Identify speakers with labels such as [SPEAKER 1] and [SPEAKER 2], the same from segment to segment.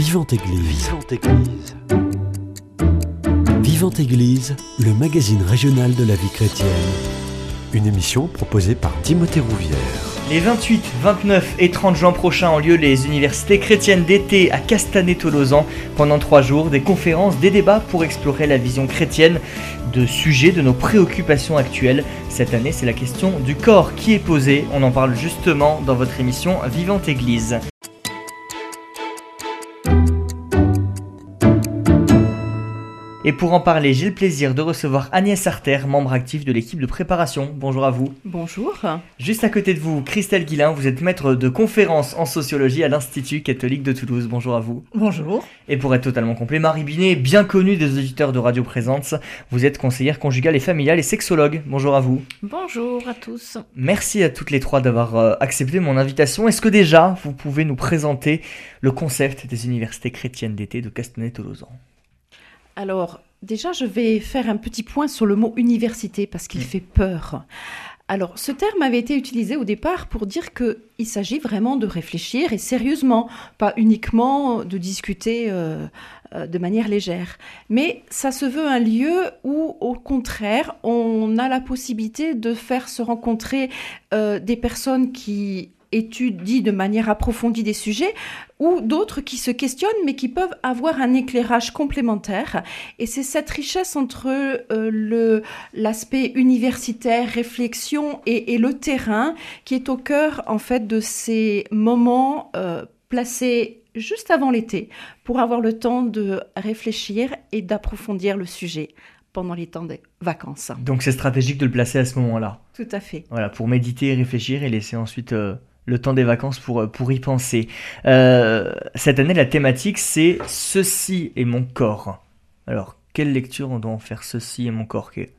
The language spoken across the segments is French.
[SPEAKER 1] Vivante Église. Vivante Église. Vivante Église, le magazine régional de la vie chrétienne. Une émission proposée par Timothée Rouvière.
[SPEAKER 2] Les 28, 29 et 30 juin prochains ont lieu les universités chrétiennes d'été à Castanet-Tolosan. Pendant trois jours, des conférences, des débats pour explorer la vision chrétienne de sujets de nos préoccupations actuelles. Cette année, c'est la question du corps qui est posée. On en parle justement dans votre émission Vivante Église. Et pour en parler, j'ai le plaisir de recevoir Agnès Arter, membre actif de l'équipe de préparation. Bonjour à vous.
[SPEAKER 3] Bonjour.
[SPEAKER 2] Juste à côté de vous, Christelle Guillain, vous êtes maître de conférence en sociologie à l'Institut catholique de Toulouse. Bonjour à vous.
[SPEAKER 3] Bonjour.
[SPEAKER 2] Et pour être totalement complet, Marie Binet, bien connue des auditeurs de Radio Présence, vous êtes conseillère conjugale et familiale et sexologue. Bonjour à vous.
[SPEAKER 4] Bonjour à tous.
[SPEAKER 2] Merci à toutes les trois d'avoir euh, accepté mon invitation. Est-ce que déjà vous pouvez nous présenter le concept des universités chrétiennes d'été de Castanet-Tolosan?
[SPEAKER 3] Alors, déjà, je vais faire un petit point sur le mot université parce qu'il
[SPEAKER 2] Mm.
[SPEAKER 3] fait peur. Alors, ce terme avait été utilisé au départ pour dire qu'il s'agit vraiment de réfléchir et sérieusement, pas uniquement de discuter euh, euh, de manière légère. Mais ça se veut un lieu où, au contraire, on a la possibilité de faire se rencontrer euh, des personnes qui étudient de manière approfondie des sujets ou d'autres qui se questionnent mais qui peuvent avoir un éclairage complémentaire. Et c'est cette richesse entre euh, le l'aspect universitaire, réflexion et, et le terrain qui est au cœur en fait de ces moments euh, placés juste avant l'été pour avoir le temps de réfléchir et d'approfondir le sujet pendant les temps des vacances.
[SPEAKER 2] Donc c'est stratégique de le placer à ce moment-là?
[SPEAKER 3] Tout à fait.
[SPEAKER 2] Voilà, pour méditer, réfléchir et laisser ensuite euh, le temps des vacances pour, euh, pour y penser. Euh, cette année, la thématique, c'est Ceci est mon corps. Alors, quelle lecture on doit en faire Ceci est mon corps qui est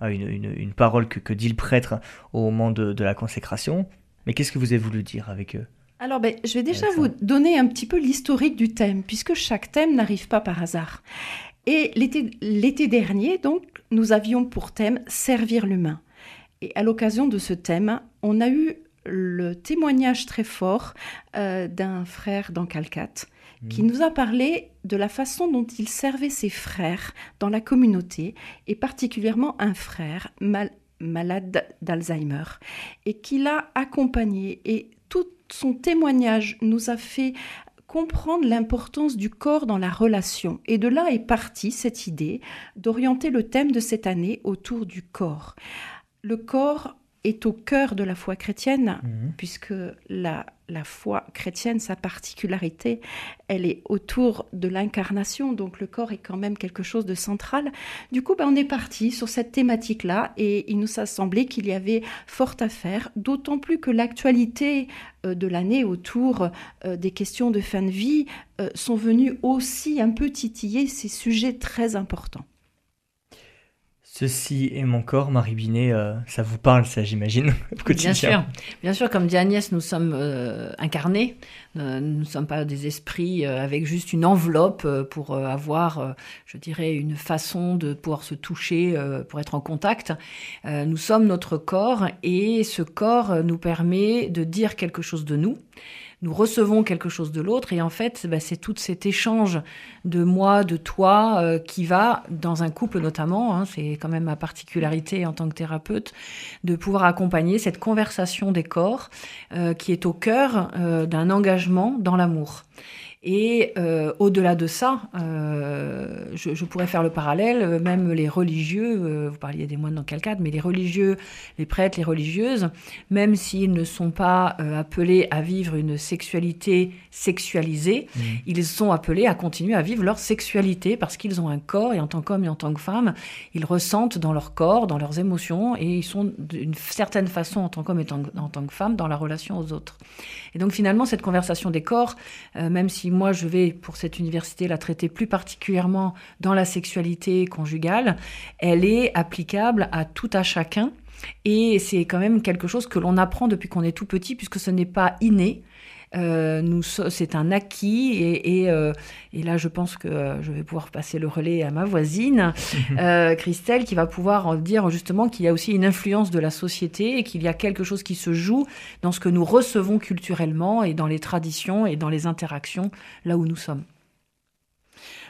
[SPEAKER 2] ah, une, une- une parole que, que dit le prêtre au moment de, de la consécration. Mais qu'est-ce que vous avez voulu dire avec eux
[SPEAKER 3] Alors, ben, je vais déjà vous donner un petit peu l'historique du thème, puisque chaque thème n'arrive pas par hasard. Et l'été l'été dernier, donc, nous avions pour thème Servir l'humain. Et à l'occasion de ce thème, on a eu le témoignage très fort euh, d'un frère dans Calcate qui nous a parlé de la façon dont il servait ses frères dans la communauté, et particulièrement un frère mal- malade d'Alzheimer, et qu'il a accompagné. Et tout son témoignage nous a fait comprendre l'importance du corps dans la relation. Et de là est partie cette idée d'orienter le thème de cette année autour du corps. Le corps est au cœur de la foi chrétienne,
[SPEAKER 2] Mhm.
[SPEAKER 3] puisque la, la foi chrétienne, sa particularité, elle est autour de l'incarnation, donc le corps est quand même quelque chose de central. Du coup, ben, on est parti sur cette thématique-là et il nous a semblé qu'il y avait fort à faire, d'autant plus que l'actualité euh, de l'année autour euh, des questions de fin de vie euh, sont venues aussi un peu titiller ces sujets très importants.
[SPEAKER 2] Ceci est mon corps, Marie Binet, euh, ça vous parle, ça, j'imagine.
[SPEAKER 4] Bien sûr, bien sûr, comme dit Agnès, nous sommes euh, incarnés. Euh, nous ne sommes pas des esprits avec juste une enveloppe pour avoir, je dirais, une façon de pouvoir se toucher, pour être en contact. Nous sommes notre corps et ce corps nous permet de dire quelque chose de nous. Nous recevons quelque chose de l'autre et en fait, bah, c'est tout cet échange de moi, de toi, euh, qui va, dans un couple notamment, hein, c'est quand même ma particularité en tant que thérapeute, de pouvoir accompagner cette conversation des corps euh, qui est au cœur euh, d'un engagement dans l'amour. Et euh, au-delà de ça, euh, je, pourrais faire le parallèle, euh, même les religieux, vous parliez des moines dans quel cadre, mais les religieux, les prêtres, les religieuses, même s'ils ne sont pas appelés à vivre une sexualité sexualisée,
[SPEAKER 2] Mhm.
[SPEAKER 4] ils sont appelés à continuer à vivre leur sexualité parce qu'ils ont un corps et en tant qu'homme et en tant que femme, ils ressentent dans leur corps, dans leurs émotions et ils sont d'une certaine façon en tant qu'homme et en, en tant que femme dans la relation aux autres. Et donc finalement, cette conversation des corps, euh, même si moi je vais pour cette université la traiter plus particulièrement dans la sexualité conjugale, elle est applicable à tout à chacun. Et c'est quand même quelque chose que l'on apprend depuis qu'on est tout petit, puisque ce n'est pas inné. Euh, nous, c'est un acquis et, et, euh, et là je pense que euh, je vais pouvoir passer le relais à ma voisine euh, Christelle qui va pouvoir dire justement qu'il y a aussi une influence de la société et qu'il y a quelque chose qui se joue dans ce que nous recevons culturellement et dans les traditions et dans les interactions là où nous sommes.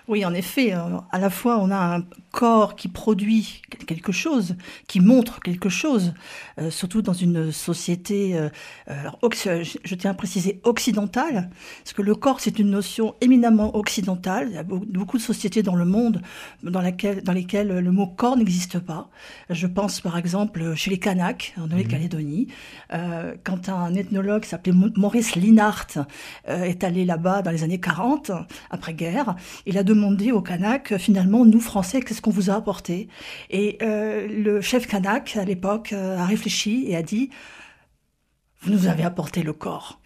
[SPEAKER 5] Oui, en effet, euh, à la fois on a un corps qui produit quelque chose, qui montre quelque chose, euh, surtout dans une société, euh, je tiens à préciser occidentale, parce que le corps c'est une notion éminemment occidentale. Il y a beaucoup de sociétés dans le monde dans, laquelle, dans lesquelles le mot corps n'existe pas. Je pense par exemple chez les Kanaks en Nouvelle-Calédonie, quand un ethnologue s'appelait Maurice Linhart est allé là-bas dans les années 40, après-guerre, il a demandé demandé au Kanak, euh, finalement, nous Français, qu'est-ce qu'on vous a apporté? Et euh, le chef Kanak, à l'époque, euh, a réfléchi et a dit, vous nous avez apporté le corps.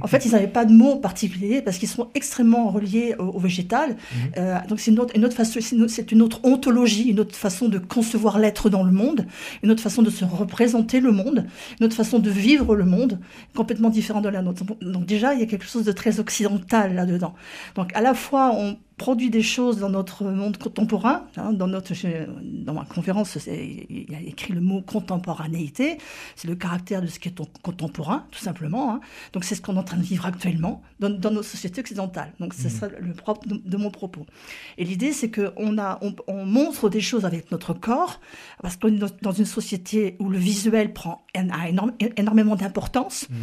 [SPEAKER 5] En fait, ils n'avaient pas de mots particuliers parce qu'ils sont extrêmement reliés au, végétal. Mhm. donc c'est une autre, une autre façon, c'est une autre ontologie, une autre façon de concevoir l'être dans le monde, une autre façon de se représenter le monde, une autre façon de vivre le monde, complètement différente de la nôtre. Donc déjà, il y a quelque chose de très occidental là-dedans. Donc à la fois, on produit des choses dans notre monde contemporain. Hein, dans, notre, dans ma conférence, il y a écrit le mot contemporanéité. C'est le caractère de ce qui est contemporain, tout simplement. Hein. Donc c'est ce qu'on est en train de vivre actuellement dans, nos sociétés occidentales. Donc c'est mmh. ça le propre de, mon propos. Et l'idée, c'est qu'on on, on montre des choses avec notre corps, parce qu'on est dans une société où le visuel prend a énormément d'importance. Mmh.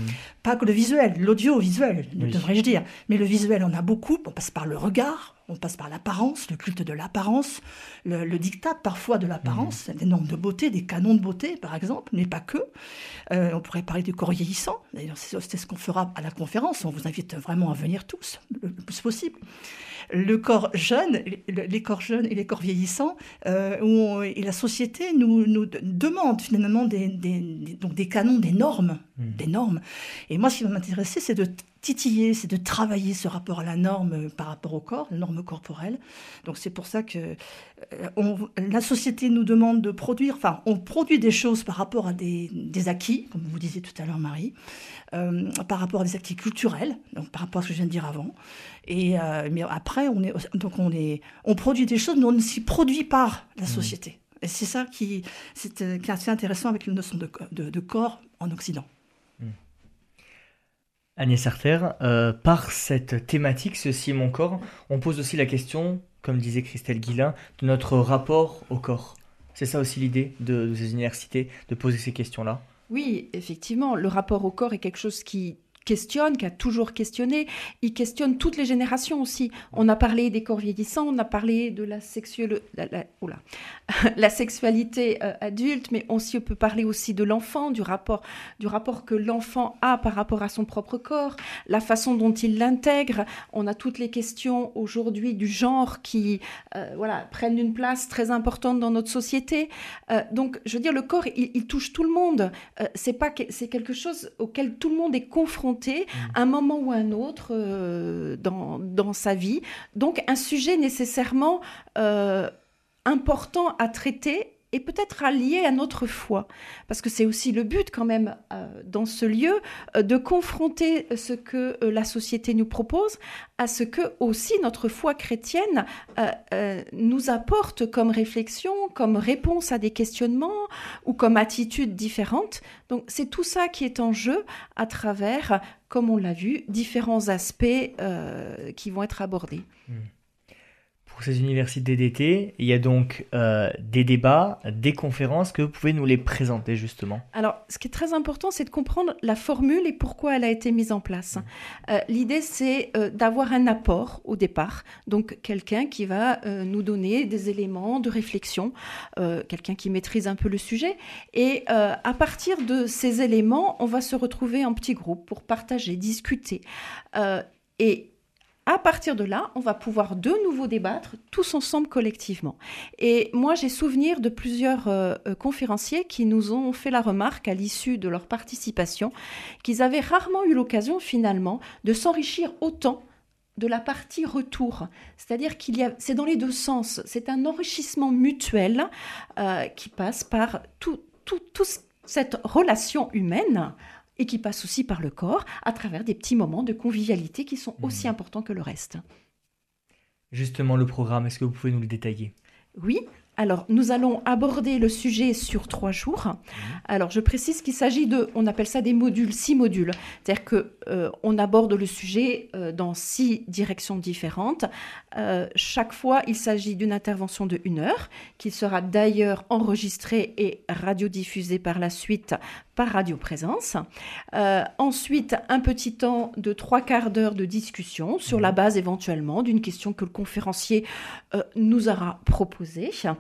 [SPEAKER 5] Pas que le visuel, l'audiovisuel, devrais-je dire. Mais le visuel, on a beaucoup. On passe par le regard, on passe par l'apparence, le culte de l'apparence, le, dictat parfois de l'apparence, mmh. des normes de beauté, des canons de beauté par exemple, mais pas que. Euh, on pourrait parler du corps vieillissant, d'ailleurs c'est ce qu'on fera à la conférence, on vous invite vraiment à venir tous, le, plus possible. Le corps jeune, les corps jeunes et les corps vieillissants, euh, et la société nous, nous demande finalement des, donc des canons, des normes, mmh. des normes. Et moi, ce qui va m'intéresser, c'est de titiller, c'est de travailler ce rapport à la norme par rapport au corps, la norme corporelle. Donc c'est pour ça que euh, la société nous demande de produire, enfin on produit des choses par rapport à des, acquis, comme vous disiez tout à l'heure Marie, euh, par rapport à des acquis culturels, donc par rapport à ce que je viens de dire avant. Et euh, mais après on est donc on est on produit des choses, mais on ne s'y produit pas la mmh. société. Et c'est ça qui, c'est, assez intéressant avec la notion de, de corps en Occident.
[SPEAKER 2] Agnès Arter, euh, par cette thématique, ceci est mon corps, on pose aussi la question, comme disait Christelle Guillain, de notre rapport au corps. C'est ça aussi l'idée de, de ces universités, de poser ces questions-là?
[SPEAKER 3] Oui, effectivement, le rapport au corps est quelque chose qui questionne, qui a toujours questionné. Il questionne toutes les générations aussi. On a parlé des corps vieillissants, on a parlé de la, sexualité euh, adulte, mais on peut parler aussi de l'enfant, du rapport, que l'enfant a par rapport à son propre corps, la façon dont il l'intègre. On a toutes les questions aujourd'hui du genre qui euh, prennent une place très importante dans notre société. Euh, donc, je veux dire, le corps, il, touche tout le monde. c'est c'est quelque chose auquel tout le monde est confronté un moment ou un autre euh, dans, dans, sa vie. Donc un sujet nécessairement euh, important à traiter et peut-être allié à notre foi. Parce que c'est aussi le but quand même euh, dans ce lieu euh, de confronter ce que euh, la société nous propose à ce que aussi notre foi chrétienne nous apporte comme réflexion, comme réponse à des questionnements ou comme attitude différente. Donc c'est tout ça qui est en jeu à travers, comme on l'a vu, différents aspects qui vont être abordés. Hmm
[SPEAKER 2] pour ces universités d'été. Il y a donc euh, des débats, des conférences que vous pouvez nous les présenter justement.
[SPEAKER 3] Alors, ce qui est très important, c'est de comprendre la formule et pourquoi elle a été mise en place. Mmh. Euh, l'idée, c'est euh, d'avoir un apport au départ, donc quelqu'un qui va nous donner des éléments de réflexion, quelqu'un qui maîtrise un peu le sujet, et à partir de ces éléments, on va se retrouver en petits groupes pour partager, discuter. et à partir de là, on va pouvoir de nouveau débattre tous ensemble collectivement. Et moi, j'ai souvenir de plusieurs euh, euh, conférenciers qui nous ont fait la remarque à l'issue de leur participation qu'ils avaient rarement eu l'occasion finalement de s'enrichir autant de la partie retour. C'est-à-dire qu'il y a, c'est dans les deux sens. C'est un enrichissement mutuel euh, qui passe par toute tout, tout cette relation humaine et qui passe aussi par le corps à travers des petits moments de convivialité qui sont aussi mmh. importants que le reste.
[SPEAKER 2] Justement, le programme, est-ce que vous pouvez nous le détailler?
[SPEAKER 3] Oui. Alors, nous allons aborder le sujet sur trois jours. Mmh. Alors, je précise qu'il s'agit de, on appelle ça des modules, six modules. C'est-à-dire que euh, on aborde le sujet euh, dans six directions différentes. Euh, chaque fois, il s'agit d'une intervention de une heure, qui sera d'ailleurs enregistrée et radiodiffusée par la suite par radioprésence. Euh, ensuite, un petit temps de trois quarts d'heure de discussion sur la base éventuellement d'une question que le conférencier euh, nous aura proposée. Euh,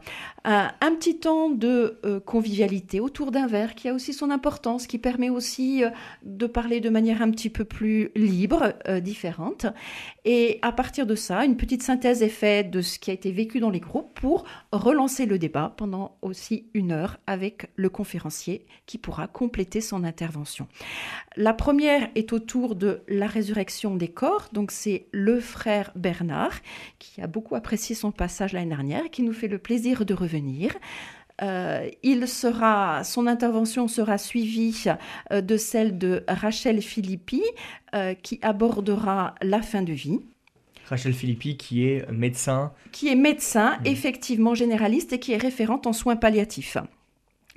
[SPEAKER 3] un petit temps de convivialité autour d'un verre qui a aussi son importance, qui permet aussi de parler de manière un petit peu plus libre, différente. Et à partir de ça, une petite synthèse est faite de ce qui a été vécu dans les groupes pour relancer le débat pendant aussi une heure avec le conférencier qui pourra compléter son intervention. La première est autour de la résurrection des corps. Donc c'est le frère Bernard qui a beaucoup apprécié son passage l'année dernière, qui nous fait le plaisir de revenir. Euh, il sera, son intervention sera suivie euh, de celle de Rachel Philippi, euh, qui abordera la fin de vie.
[SPEAKER 2] Rachel Philippi, qui est médecin.
[SPEAKER 3] Qui est médecin, mmh. effectivement généraliste, et qui est référente en soins palliatifs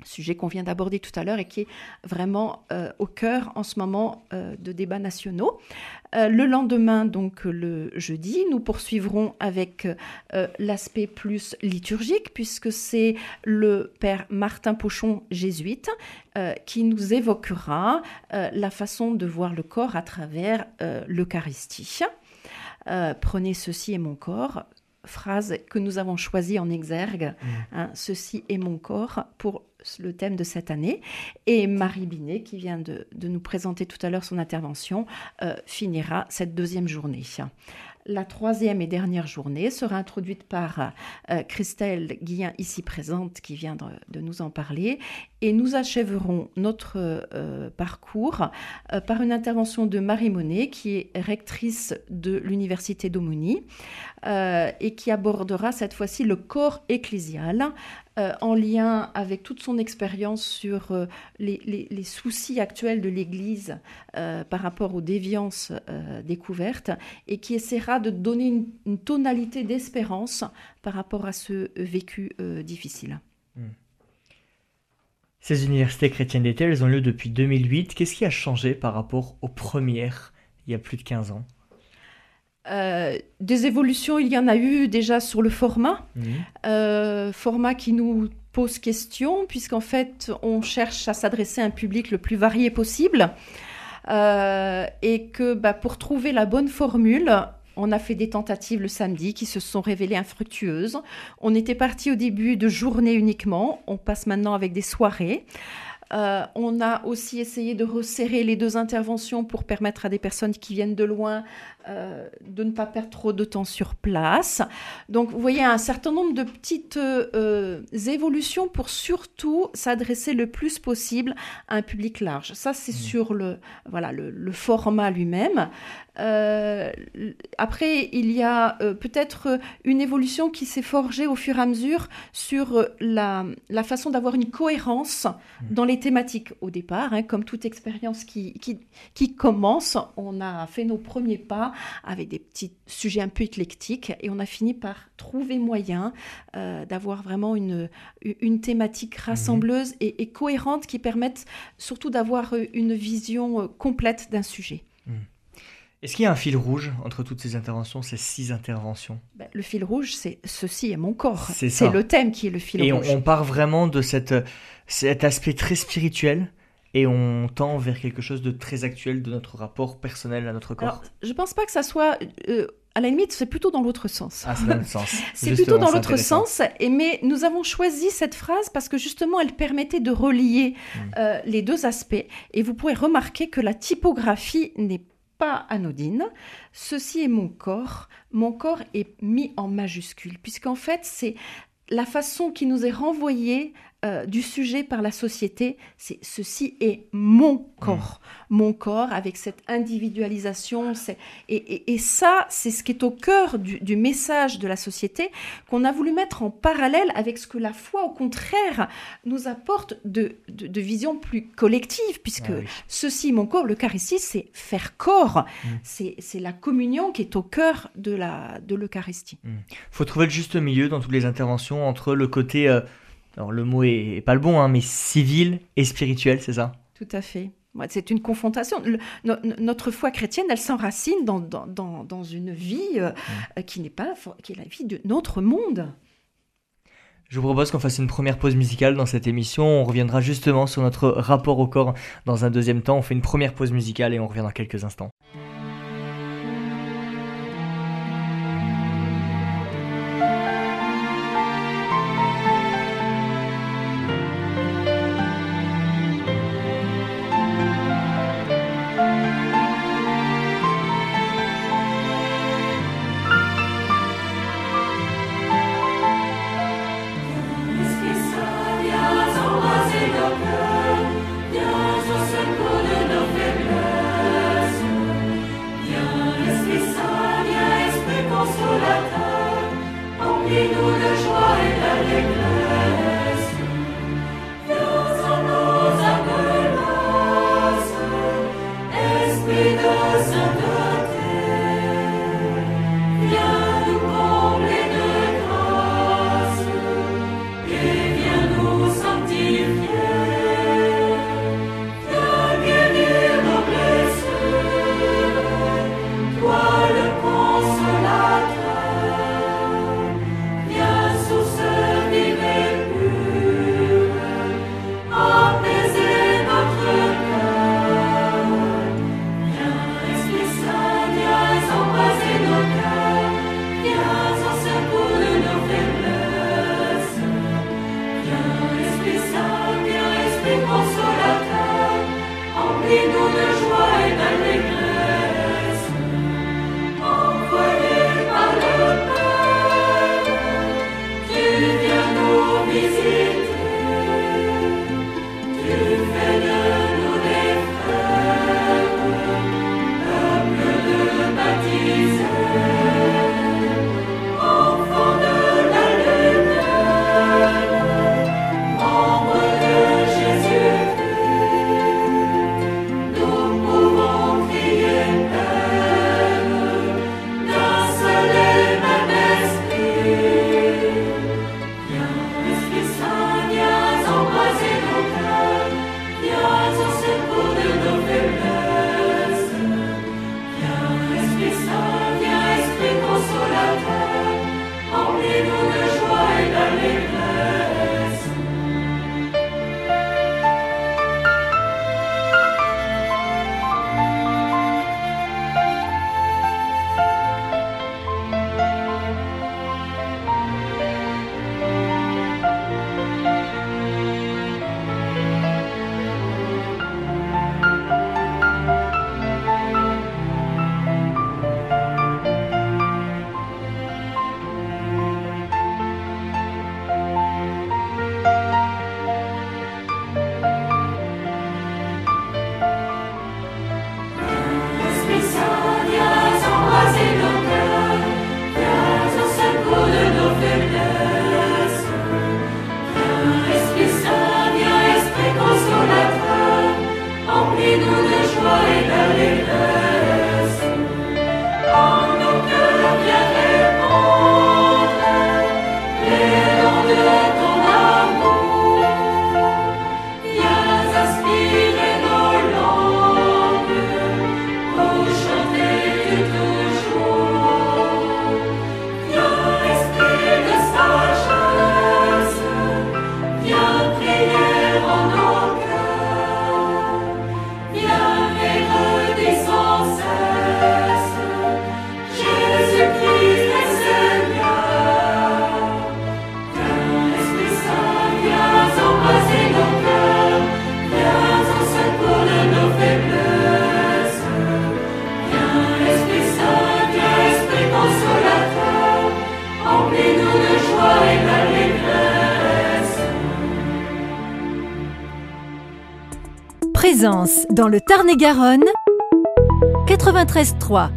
[SPEAKER 3] sujet qu'on vient d'aborder tout à l'heure et qui est vraiment euh, au cœur en ce moment euh, de débats nationaux. Euh, le lendemain, donc le jeudi, nous poursuivrons avec l'aspect plus liturgique, puisque c'est le père Martin Pochon, jésuite, qui nous évoquera la façon de voir le corps à travers l'Eucharistie. prenez ceci et mon corps, phrase que nous avons choisie en exergue, mmh. hein, ceci est mon corps, pour le thème de cette année. Et Marie Binet, qui vient de, nous présenter tout à l'heure son intervention, euh, finira cette deuxième journée. La troisième et dernière journée sera introduite par euh, Christelle Guillain, ici présente, qui vient de, nous en parler. Et nous achèverons notre euh, parcours par une intervention de Marie Monet, qui est rectrice de l'Université d'Aumônie et qui abordera cette fois-ci le corps ecclésial euh, en lien avec toute son expérience sur euh, les, soucis actuels de l'Église euh, par rapport aux déviances découvertes et qui essaiera de donner une, tonalité d'espérance par rapport à ce vécu difficile. Hmm.
[SPEAKER 2] Ces universités chrétiennes d'été, elles ont lieu depuis 2008. Qu'est-ce qui a changé par rapport aux premières il y a plus de 15 ans?
[SPEAKER 3] Euh, des évolutions, il y en a eu déjà sur le format, mhm. euh, format qui nous pose question, puisqu'en fait, on cherche à s'adresser à un public le plus varié possible, euh, et que bah, pour trouver la bonne formule, on a fait des tentatives le samedi qui se sont révélées infructueuses. On était parti au début de journée uniquement, on passe maintenant avec des soirées. Euh, on a aussi essayé de resserrer les deux interventions pour permettre à des personnes qui viennent de loin euh, de ne pas perdre trop de temps sur place. Donc vous voyez un certain nombre de petites euh, évolutions pour surtout s'adresser le plus possible à un public large. Ça c'est mmh. sur le, voilà, le format lui-même. Euh, après, il y a peut-être une évolution qui s'est forgée au fur et à mesure sur la, la façon d'avoir une cohérence mmh. dans les thématiques au départ. Hein, comme toute expérience qui, qui, qui, commence, on a fait nos premiers pas avec des petits sujets un peu éclectiques et on a fini par trouver moyen d'avoir vraiment une, une thématique mmh. rassembleuse et, cohérente qui permette surtout d'avoir une vision complète d'un sujet. Mmh.
[SPEAKER 2] Est-ce qu'il y a un fil rouge entre toutes ces interventions, ces six interventions?
[SPEAKER 3] Ben, Le fil rouge, c'est ceci est mon corps. C'est le thème qui est le fil
[SPEAKER 2] rouge.
[SPEAKER 3] Et
[SPEAKER 2] on, part vraiment de cette, cet aspect très spirituel et on tend vers quelque chose de très actuel de notre rapport personnel à notre corps. Alors,
[SPEAKER 3] je pense pas que ça soit. Euh, à la limite, c'est plutôt dans l'autre sens.
[SPEAKER 2] Ah, c'est dans l'autre sens.
[SPEAKER 3] c'est plutôt dans l'autre sens. Et, mais nous avons choisi cette phrase parce que justement, elle permettait de relier hmm. euh, les deux aspects. Et vous pourrez remarquer que la typographie n'est pas anodine. Ceci est mon corps. Mon corps est mis en majuscule, puisqu'en fait, c'est la façon qui nous est renvoyée euh, du sujet par la société, c'est ceci est mon corps, mon corps avec cette individualisation. Et, et, ça, c'est ce qui est au cœur du, message de la société qu'on a voulu mettre en parallèle avec ce que la foi, au contraire, nous apporte de, de, vision plus collective, puisque ah ceci, mon corps, l'Eucharistie, c'est faire corps. Mm. C'est la communion qui est au cœur de l'Eucharistie.
[SPEAKER 2] Il mm. faut trouver le juste milieu dans toutes les interventions entre le côté... Euh, alors le mot est, pas le bon, hein, mais civil et spirituel, c'est ça?
[SPEAKER 3] Tout à fait. C'est une confrontation. notre foi chrétienne, elle s'enracine dans, dans, dans, une vie euh, mm. qui n'est pas qui est la vie de notre monde.
[SPEAKER 2] Je vous propose qu'on fasse une première pause musicale dans cette émission. On reviendra justement sur notre rapport au corps dans un deuxième temps. On fait une première pause musicale et on revient dans quelques instants.
[SPEAKER 6] Dans le Tarn-et-Garonne 93.3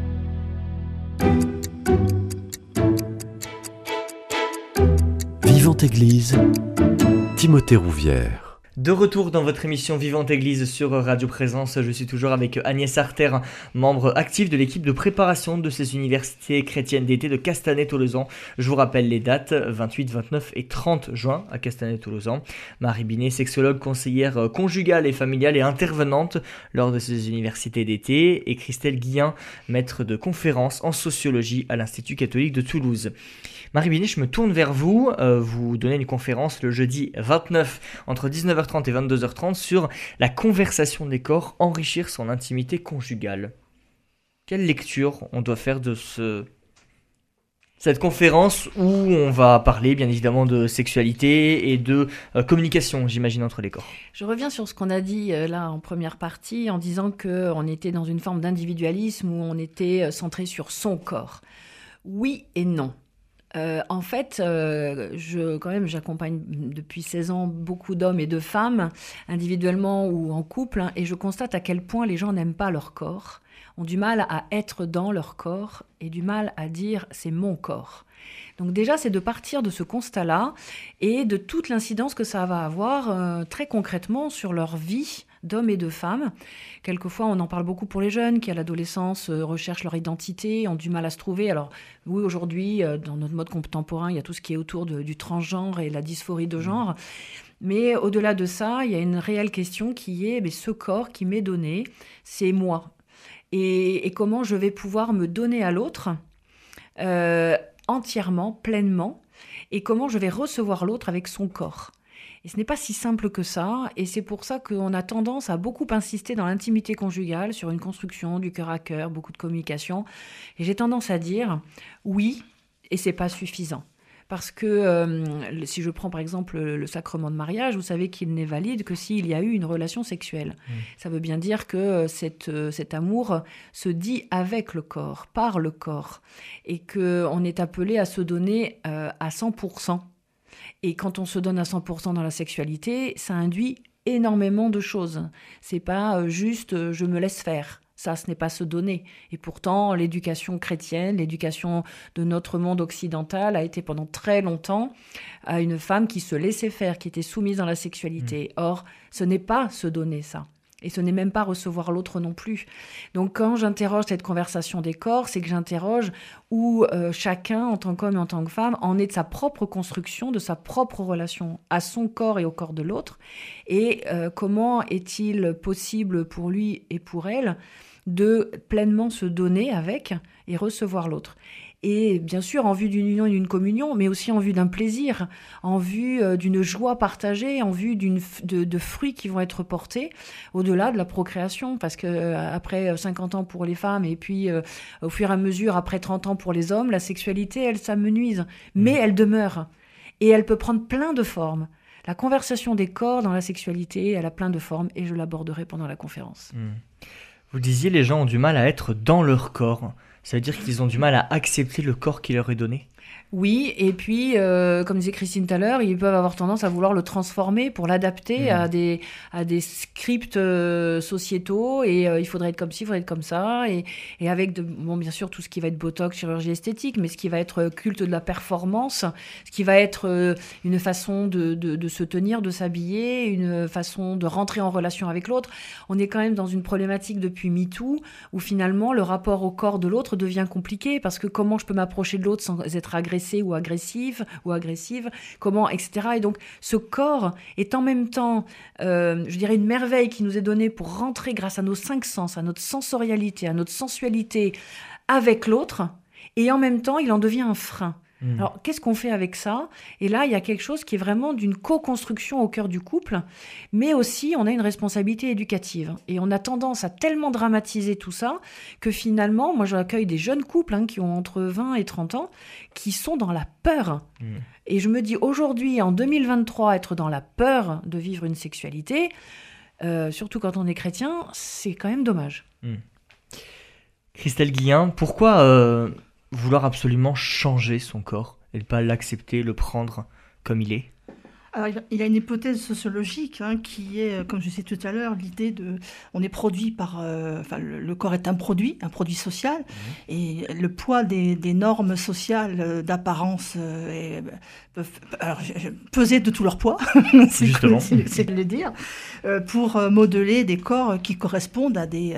[SPEAKER 1] Vivante Église, Timothée Rouvière.
[SPEAKER 2] De retour dans votre émission Vivante Église sur Radio Présence, je suis toujours avec Agnès Arter, membre actif de l'équipe de préparation de ces universités chrétiennes d'été de Castanet-Tolosan. Je vous rappelle les dates 28, 29 et 30 juin à Castanet-Tolosan. Marie Binet, sexologue, conseillère conjugale et familiale et intervenante lors de ces universités d'été, et Christelle Guillain, maître de conférences en sociologie à l'Institut catholique de Toulouse. Marie Binet, je me tourne vers vous. Euh, vous donnez une conférence le jeudi 29 entre 19h30 et 22h30 sur la conversation des corps, enrichir son intimité conjugale. Quelle lecture on doit faire de ce cette conférence où on va parler bien évidemment de sexualité et de euh, communication, j'imagine, entre les corps?
[SPEAKER 4] Je reviens sur ce qu'on a dit euh, là en première partie en disant qu'on était dans une forme d'individualisme où on était centré sur son corps. Oui et non. Euh, en fait, euh, quand même, j'accompagne depuis 16 ans beaucoup d'hommes et de femmes, individuellement ou en couple, hein, et je constate à quel point les gens n'aiment pas leur corps, ont du mal à être dans leur corps et du mal à dire c'est mon corps. Donc déjà, c'est de partir de ce constat-là et de toute l'incidence que ça va avoir euh, très concrètement sur leur vie d'hommes et de femmes. Quelquefois, on en parle beaucoup pour les jeunes qui, à l'adolescence, euh, recherchent leur identité, ont du mal à se trouver. Alors, oui, aujourd'hui, euh, dans notre mode contemporain, il y a tout ce qui est autour du transgenre et la dysphorie de mmh. genre. Mais au-delà de ça, il y a une réelle question qui est mais ce corps qui m'est donné, c'est moi. Et, comment je vais pouvoir me donner à l'autre euh, entièrement, pleinement, et comment je vais recevoir l'autre avec son corps. Et ce n'est pas si simple que ça, et c'est pour ça qu'on a tendance à beaucoup insister dans l'intimité conjugale, sur une construction du cœur à cœur, beaucoup de communication. Et j'ai tendance à dire oui, et c'est pas suffisant. Parce que euh, si je prends par exemple le, sacrement de mariage, vous savez qu'il n'est valide que s'il y a eu une relation sexuelle. Mmh. Ça veut bien dire que euh, cette, euh, cet amour se dit avec le corps, par le corps, et qu'on est appelé à se donner à 100%. Et quand on se donne à 100% dans la sexualité, ça induit énormément de choses. C'est pas euh, juste euh, je me laisse faire. Ça, ce n'est pas se donner. Et pourtant, l'éducation chrétienne, l'éducation de notre monde occidental a été pendant très longtemps à une femme qui se laissait faire, qui était soumise dans la sexualité. Mmh. Or, ce n'est pas se donner ça. Et ce n'est même pas recevoir l'autre non plus. Donc quand j'interroge cette conversation des corps, c'est que j'interroge où euh, chacun, en tant qu'homme et en tant que femme, en est de sa propre construction, de sa propre relation à son corps et au corps de l'autre. Et euh, comment est-il possible pour lui et pour elle de pleinement se donner avec et recevoir l'autre? Et bien sûr en vue d'une union et d'une communion, mais aussi en vue d'un plaisir, en vue euh, d'une joie partagée, en vue d'une de, fruits qui vont être portés au-delà de la procréation, parce que euh, après 50 euh, ans pour les femmes et puis au fur et à mesure après 30 ans pour les hommes, la sexualité elle s'amenuise, mais mmh. elle demeure et elle peut prendre plein de formes. La conversation des corps dans la sexualité, elle a plein de formes et je l'aborderai pendant la conférence. Mmh.
[SPEAKER 2] Vous disiez les gens ont du mal à être dans leur corps. Ça veut dire qu'ils ont du mal à accepter le corps qui leur est donné?
[SPEAKER 4] Oui, et puis, euh, comme disait Christine tout à l'heure, ils peuvent avoir tendance à vouloir le transformer pour l'adapter mmh. à, des, à des scripts euh, sociétaux, et euh, il faudrait être comme ci, il faudrait être comme ça, et, et avec, de, bon, bien sûr, tout ce qui va être botox, chirurgie esthétique, mais ce qui va être culte de la performance, ce qui va être une façon de, de, de, se tenir, de s'habiller, une façon de rentrer en relation avec l'autre. On est quand même dans une problématique depuis MeToo, où finalement, le rapport au corps de l'autre devient compliqué, parce que comment je peux m'approcher de l'autre sans être ou agressive ou agressive, comment, etc. Et donc ce corps est en même temps, euh, je dirais, une merveille qui nous est donnée pour rentrer grâce à nos cinq sens, à notre sensorialité, à notre sensualité avec l'autre, et en même temps il en devient un frein. Mm. Alors, qu'est-ce qu'on fait avec ça? Et là, il y a quelque chose qui est vraiment d'une co-construction au cœur du couple, mais aussi on a une responsabilité éducative. Et on a tendance à tellement dramatiser tout ça que finalement, moi j'accueille des jeunes couples hein, qui ont entre 20 et 30 ans, qui sont dans la peur. Mm. Et je me dis aujourd'hui, en 2023, être dans la peur de vivre une sexualité, euh, surtout quand on est chrétien, c'est quand même dommage. Mm.
[SPEAKER 2] Christelle Guillain, pourquoi euh, vouloir absolument changer son corps et ne pas l'accepter, le prendre comme il est
[SPEAKER 5] Alors, il y a une hypothèse sociologique hein, qui est, euh, comme je disais tout à l'heure, l'idée de, on est produit par, euh, enfin, le, corps est un produit, un produit social, mmh. et le poids des, normes sociales euh, d'apparence peuvent alors, peser de tout leur poids, c'est le dire, pour modeler des corps qui correspondent à des,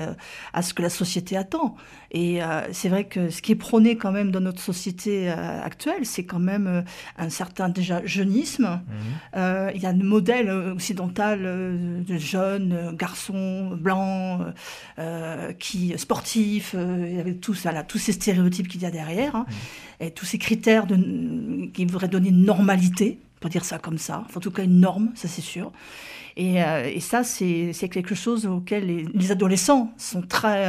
[SPEAKER 5] à ce que la société attend. Et c'est vrai que ce qui est prôné quand même dans notre société actuelle, c'est quand même un certain déjà jeunisme. Mmh. Euh, il y a un modèle occidental euh, de jeunes garçons blancs, euh, qui sportifs, avec tous, là, tous ces stéréotypes qu'il y a derrière, hein, mmh. Et tous ces critères de, qui voudraient donner une normalité, pour dire ça comme ça, en tout cas une norme, ça c'est sûr. Et, et ça, c'est quelque chose auquel les, les, adolescents sont très,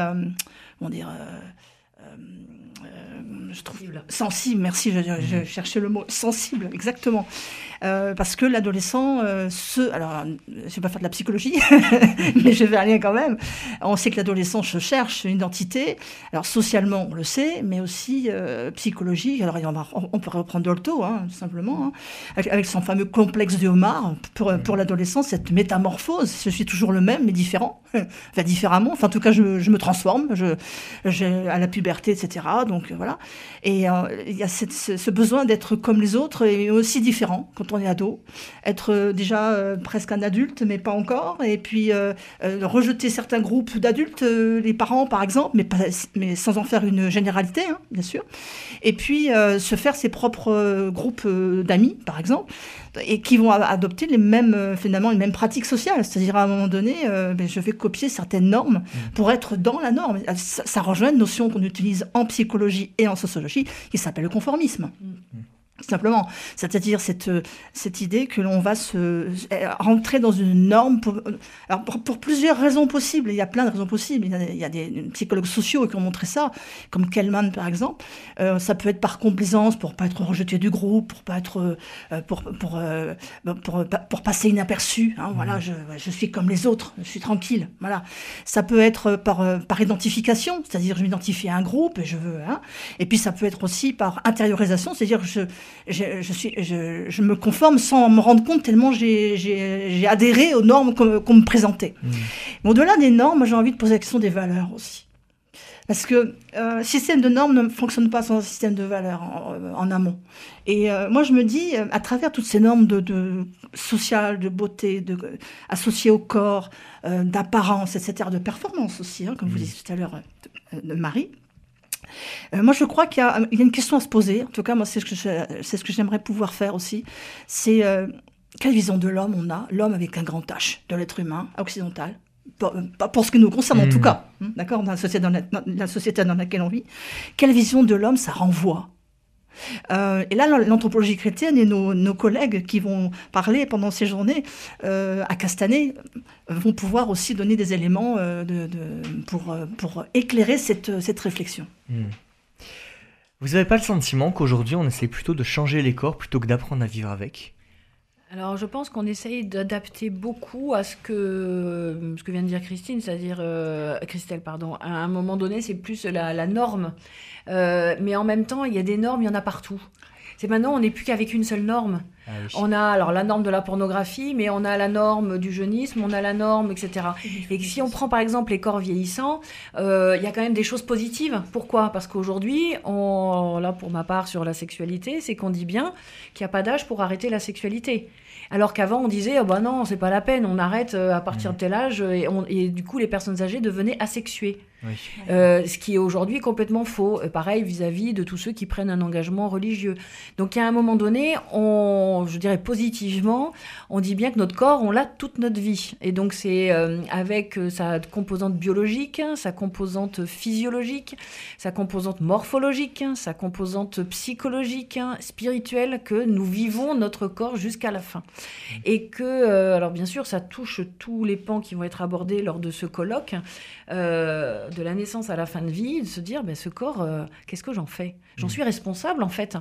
[SPEAKER 5] comment dire, je trouve sensible. Merci, je, je, mmh. cherchais le mot sensible, exactement. Euh, parce que l'adolescent, euh, se, alors je vais pas faire de la psychologie, mais je vais aller quand même. On sait que l'adolescent se cherche une identité. Alors socialement, on le sait, mais aussi euh, psychologique. Alors on, on, peut reprendre Dolto, hein, tout simplement, hein, avec, son fameux complexe de homard. Pour, pour l'adolescent, cette métamorphose, je suis toujours le même, mais différent, enfin différemment. Enfin, en tout cas, je, je me transforme. Je, à la puberté, etc. Donc voilà. Et euh, il y a cette, ce, besoin d'être comme les autres et aussi différent quand on est ado. Être euh, déjà euh, presque un adulte, mais pas encore. Et puis rejeter certains groupes d'adultes, les parents par exemple, mais, pas, mais sans en faire une généralité, hein, bien sûr. Et puis se faire ses propres groupes d'amis, par exemple et qui vont adopter les mêmes, finalement, les mêmes pratiques sociales. C'est-à-dire, à un moment donné, ben, je vais copier certaines normes mmh. pour être dans la norme. Ça, rejoint une notion qu'on utilise en psychologie et en sociologie qui s'appelle le conformisme. Mm. Simplement, c'est-à-dire cette, cette idée que l'on va se rentrer dans une norme pour, alors pour, plusieurs raisons possibles. Il y a plein de raisons possibles. Il y a, des psychologues sociaux qui ont montré ça, comme Kellman par exemple. Euh, ça peut être par complaisance pour pas être rejeté du groupe, pour pas être euh, pour pour, euh, pour, pour passer inaperçu. Hein, Voilà, je, je suis comme les autres, je suis tranquille. Voilà. Ça peut être par par identification, c'est-à-dire je m'identifie à un groupe et je veux. Hein, et puis ça peut être aussi par intériorisation, c'est-à-dire je je, je, suis, je, je, me conforme sans me rendre compte tellement j'ai adhéré aux normes qu'on me présentait. Mmh. Mais au-delà des normes, j'ai envie de poser la question des valeurs aussi. Parce que euh, système de normes ne fonctionne pas sans un système de valeurs en, amont. Et euh, moi, je me dis, euh, à travers toutes ces normes de, de sociales, de beauté, de, associées au corps, euh, d'apparence, etc., de performance aussi, hein, comme vous mmh. disiez tout à l'heure, de Marie, euh, moi, je crois qu'il y, a une question à se poser. En tout cas, moi, c'est ce que j'aimerais pouvoir faire aussi. C'est euh, quelle vision de l'homme on a L'homme avec un grand H, de l'être humain occidental? Pas pour, ce que nous concerne, en tout hmm. cas. Hein, d'accord dans, la société dans, la, société dans laquelle on vit. Quelle vision de l'homme ça renvoie euh, et là, l'anthropologie chrétienne et nos, collègues qui vont parler pendant ces journées à Castanet vont pouvoir aussi donner des éléments de, pour, pour éclairer cette, cette réflexion. Hmm.
[SPEAKER 2] Vous n'avez pas le sentiment qu'aujourd'hui on essaie plutôt de changer les corps plutôt que d'apprendre à vivre avec?
[SPEAKER 4] Alors, je pense qu'on essaye d'adapter beaucoup à ce que, ce que vient de dire Christine, c'est-à-dire euh, Christelle, pardon. À un moment donné, c'est plus la, norme, euh, mais en même temps, il y a des normes, il y en a partout. C'est maintenant, on n'est plus qu'avec une seule norme. Ah on a alors la norme de la pornographie, mais on a la norme du jeunisme, on a la norme, etc. Et si on prend par exemple les corps vieillissants, euh, il y a quand même des choses positives. Pourquoi? Parce qu'aujourd'hui, là pour ma part sur la sexualité, c'est qu'on dit bien qu'il n'y a pas d'âge pour arrêter la sexualité. Alors qu'avant, on disait, oh bah non, c'est pas la peine, on arrête euh, à partir mmh. de tel âge, et, et, du coup, les personnes âgées devenaient asexuées. Euh, ce qui est aujourd'hui complètement faux. Euh, pareil vis-à-vis de tous ceux qui prennent un engagement religieux. Donc, à un moment donné, on, je dirais positivement, on dit bien que notre corps, on l'a toute notre vie. Et donc, c'est avec sa composante biologique, sa composante physiologique, sa composante morphologique, sa composante psychologique, spirituelle, que nous vivons notre corps jusqu'à la fin. Et que, euh, alors bien sûr, ça touche tous les pans qui vont être abordés lors de ce colloque, euh, de la naissance à la fin de vie, de se dire, ben, ce corps, euh, qu'est-ce que j'en fais? J'en mmh. suis responsable en fait.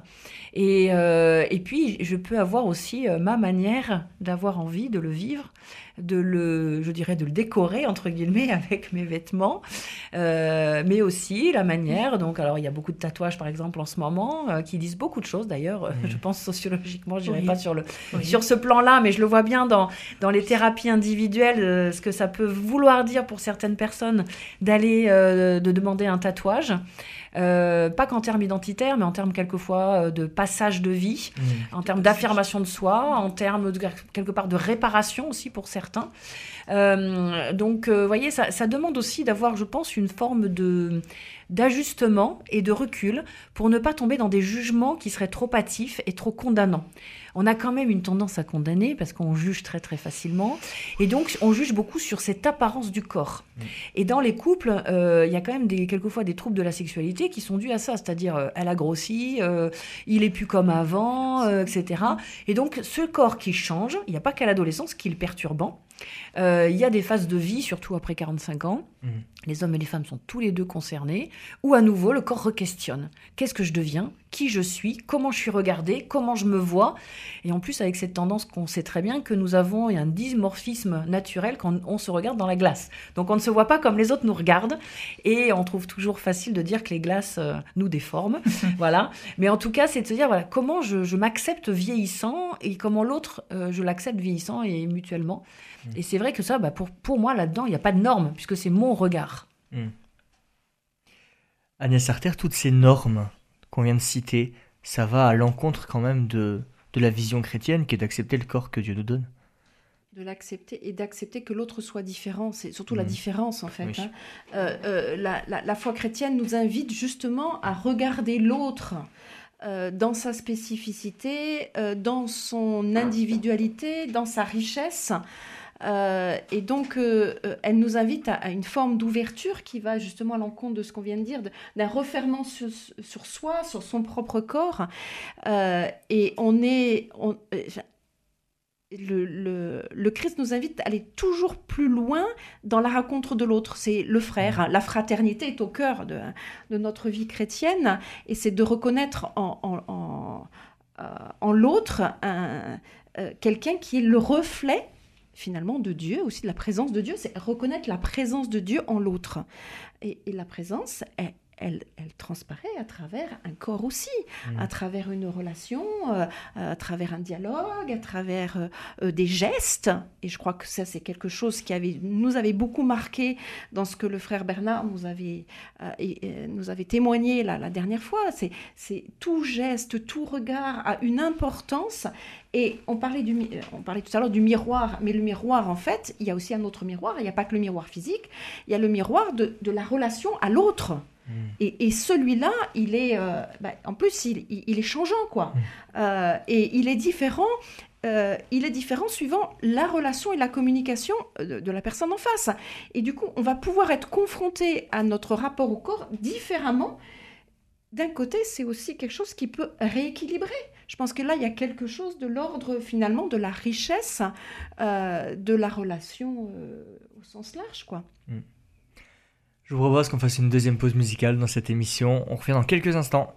[SPEAKER 4] Et, et puis, je peux avoir aussi ma manière d'avoir envie de le vivre de le, je dirais, de le décorer entre guillemets avec mes vêtements, euh, mais aussi la manière. Donc, alors il y a beaucoup de tatouages par exemple en ce moment euh, qui disent beaucoup de choses. D'ailleurs, mmh. je pense sociologiquement, je n'irai pas sur le sur ce plan-là, mais je le vois bien dans dans les thérapies individuelles, ce que ça peut vouloir dire pour certaines personnes d'aller de demander un tatouage. Euh, pas qu'en termes identitaires, mais en termes quelquefois euh, de passage de vie, mmh. en termes d'affirmation de soi, en termes de, quelque part de réparation aussi pour certains. Euh, donc, vous voyez, ça, ça, demande aussi d'avoir, je pense, une forme de d'ajustement et de recul pour ne pas tomber dans des jugements qui seraient trop hâtifs et trop condamnants. On a quand même une tendance à condamner parce qu'on juge très très facilement et donc on juge beaucoup sur cette apparence du corps. Mm. Et dans les couples, euh, il y a quand même des, quelquefois des troubles de la sexualité qui sont dus à ça, c'est-à-dire euh, elle a grossi, euh, il est plus comme avant, etc. Et donc ce corps qui change, il n'y a pas qu'à l'adolescence qui est perturbant. Il y a des phases de vie, surtout après 45 ans. Mm les hommes et les femmes sont tous les deux concernés, où à nouveau le corps re-questionne. Qu'est-ce que je deviens? Qui je suis Comment je suis regardée Comment je me vois Et en plus avec cette tendance qu'on sait très bien que nous avons un dimorphisme naturel quand on se regarde dans la glace. Donc on ne se voit pas comme les autres nous regardent, et on trouve toujours facile de dire que les glaces euh, nous déforment. voilà. Mais en tout cas, c'est de se dire voilà, comment je, m'accepte vieillissant et comment l'autre, euh, je l'accepte vieillissant et mutuellement. Et c'est vrai que ça, bah, pour, pour moi, là-dedans, il n'y a pas de norme, puisque c'est mon regard. Hmm.
[SPEAKER 2] Agnès Sarter, toutes ces normes qu'on vient de citer, ça va à l'encontre quand même de, de la vision chrétienne qui est d'accepter le corps que Dieu nous donne
[SPEAKER 3] de l'accepter et d'accepter que l'autre soit différent. C'est surtout la hmm. différence, en fait. Hein. Euh, euh, la, la, foi chrétienne nous invite justement à regarder l'autre euh, dans sa spécificité, dans son individualité, dans sa richesse. Euh, et donc, euh, euh, elle nous invite à, une forme d'ouverture qui va justement à l'encontre de ce qu'on vient de dire, d'un referment sur, soi, sur son propre corps. et on est... le, Christ nous invite à aller toujours plus loin dans la rencontre de l'autre. C'est le frère. La fraternité est au cœur de, notre vie chrétienne et c'est de reconnaître en, l'autre quelqu'un qui est le reflet finalement de Dieu, aussi de la présence de Dieu, c'est reconnaître la présence de Dieu en l'autre. Et, la présence, elle, elle, transparaît à travers un corps aussi, mmh. à travers une relation, euh, à travers un dialogue, à travers euh, euh, des gestes. Et je crois que ça, c'est quelque chose qui avait, nous avait beaucoup marqué dans ce que le frère Bernard nous avait, nous avait témoigné la, la dernière fois. C'est tout geste, tout regard a une importance. Et on parlait, du, on parlait tout à l'heure du miroir, mais le miroir, en fait, il y a aussi un autre miroir. Il n'y a pas que le miroir physique, il y a le miroir de, de la relation à l'autre. Mm. Et, celui-là, il est, euh, bah, en plus, il, est changeant, quoi. Mm. Euh, et il est différent. Euh, il est différent suivant la relation et la communication de, la personne en face. Et du coup, on va pouvoir être confronté à notre rapport au corps différemment. D'un côté, c'est aussi quelque chose qui peut rééquilibrer. Je pense que là, il y a quelque chose de l'ordre finalement de la richesse de la relation au sens large, quoi. Mm.
[SPEAKER 2] Je vous propose qu'on fasse une deuxième pause musicale dans cette émission. On revient dans quelques instants.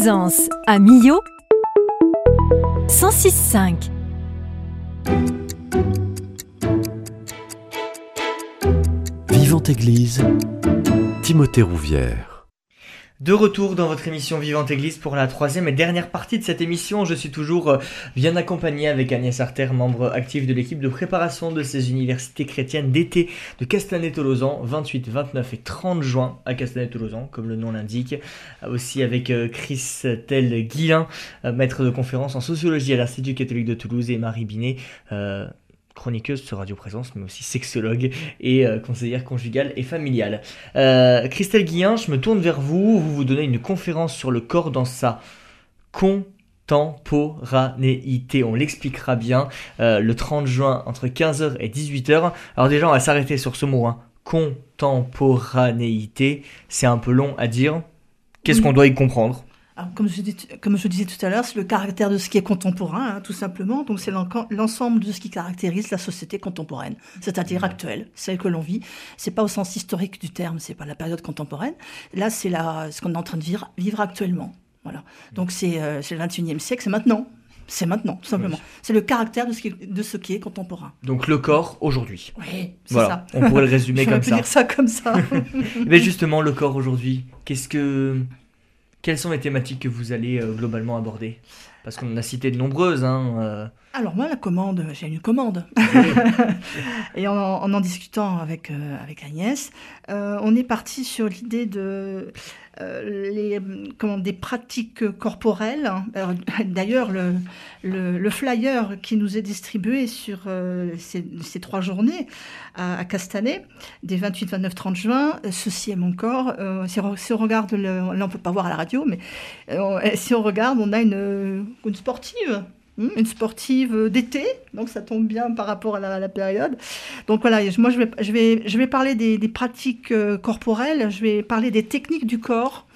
[SPEAKER 6] Présence à Millau 106.5
[SPEAKER 1] Vivante Église, Timothée Rouvière.
[SPEAKER 2] De retour dans votre émission Vivante Église pour la troisième et dernière partie de cette émission. Je suis toujours euh, bien accompagné avec Agnès Arter, membre actif de l'équipe de préparation de ces universités chrétiennes d'été de Castanet-Tolosan, 28, 29 et 30 juin à Castanet-Tolosan, comme le nom l'indique. Aussi avec euh, Christelle Guillain, euh, maître de conférence en sociologie à l'Institut catholique de Toulouse, et Marie Binet, chroniqueuse sur Radio Présence, mais aussi sexologue et euh, conseillère conjugale et familiale. Euh, Christelle Guillain, je me tourne vers vous. Vous vous donnez une conférence sur le corps dans sa contemporanéité. On l'expliquera bien euh, le 30 juin entre 15h et 18h. Alors déjà, on va s'arrêter sur ce mot. Hein. Contemporanéité, c'est un peu long à dire. Qu'est-ce qu'on doit y comprendre?
[SPEAKER 5] Comme, je dis, comme, je disais tout à l'heure, c'est le caractère de ce qui est contemporain, hein, tout simplement. Donc c'est l'ensemble de ce qui caractérise la société contemporaine, c'est-à-dire actuelle, celle que l'on vit. C'est pas au sens historique du terme, c'est pas la période contemporaine. Là, c'est ce qu'on est en train de vivre, vivre actuellement. Voilà. Donc c'est euh, le 21e siècle, c'est maintenant. C'est maintenant, tout simplement. C'est le caractère de ce, qui, de ce qui est contemporain.
[SPEAKER 2] Donc le corps aujourd'hui.
[SPEAKER 5] Oui, c'est ça.
[SPEAKER 2] On pourrait le résumer comme ça.
[SPEAKER 5] dire ça comme ça.
[SPEAKER 2] Mais justement, le corps aujourd'hui, qu'est-ce que quelles sont les thématiques que vous allez euh, globalement aborder? Parce qu'on en a cité de nombreuses. Hein, euh.
[SPEAKER 5] Alors moi, la commande, j'ai une commande. Et en, en, discutant avec, euh, avec Agnès, on est parti sur l'idée de euh, les, comment, des pratiques corporelles. D'ailleurs, le, le, flyer qui nous est distribué sur euh, ces, ces, trois journées à, Castanet, des 28, 29, 30 juin, Ceci est mon corps. Euh, si, on, regarde, le, là on ne peut pas voir à la radio, mais si on regarde, on a une, une sportive une sportive d'été, donc ça tombe bien par rapport à la, période. Donc voilà, moi je vais parler des, pratiques euh, corporelles, je vais parler des techniques du corps.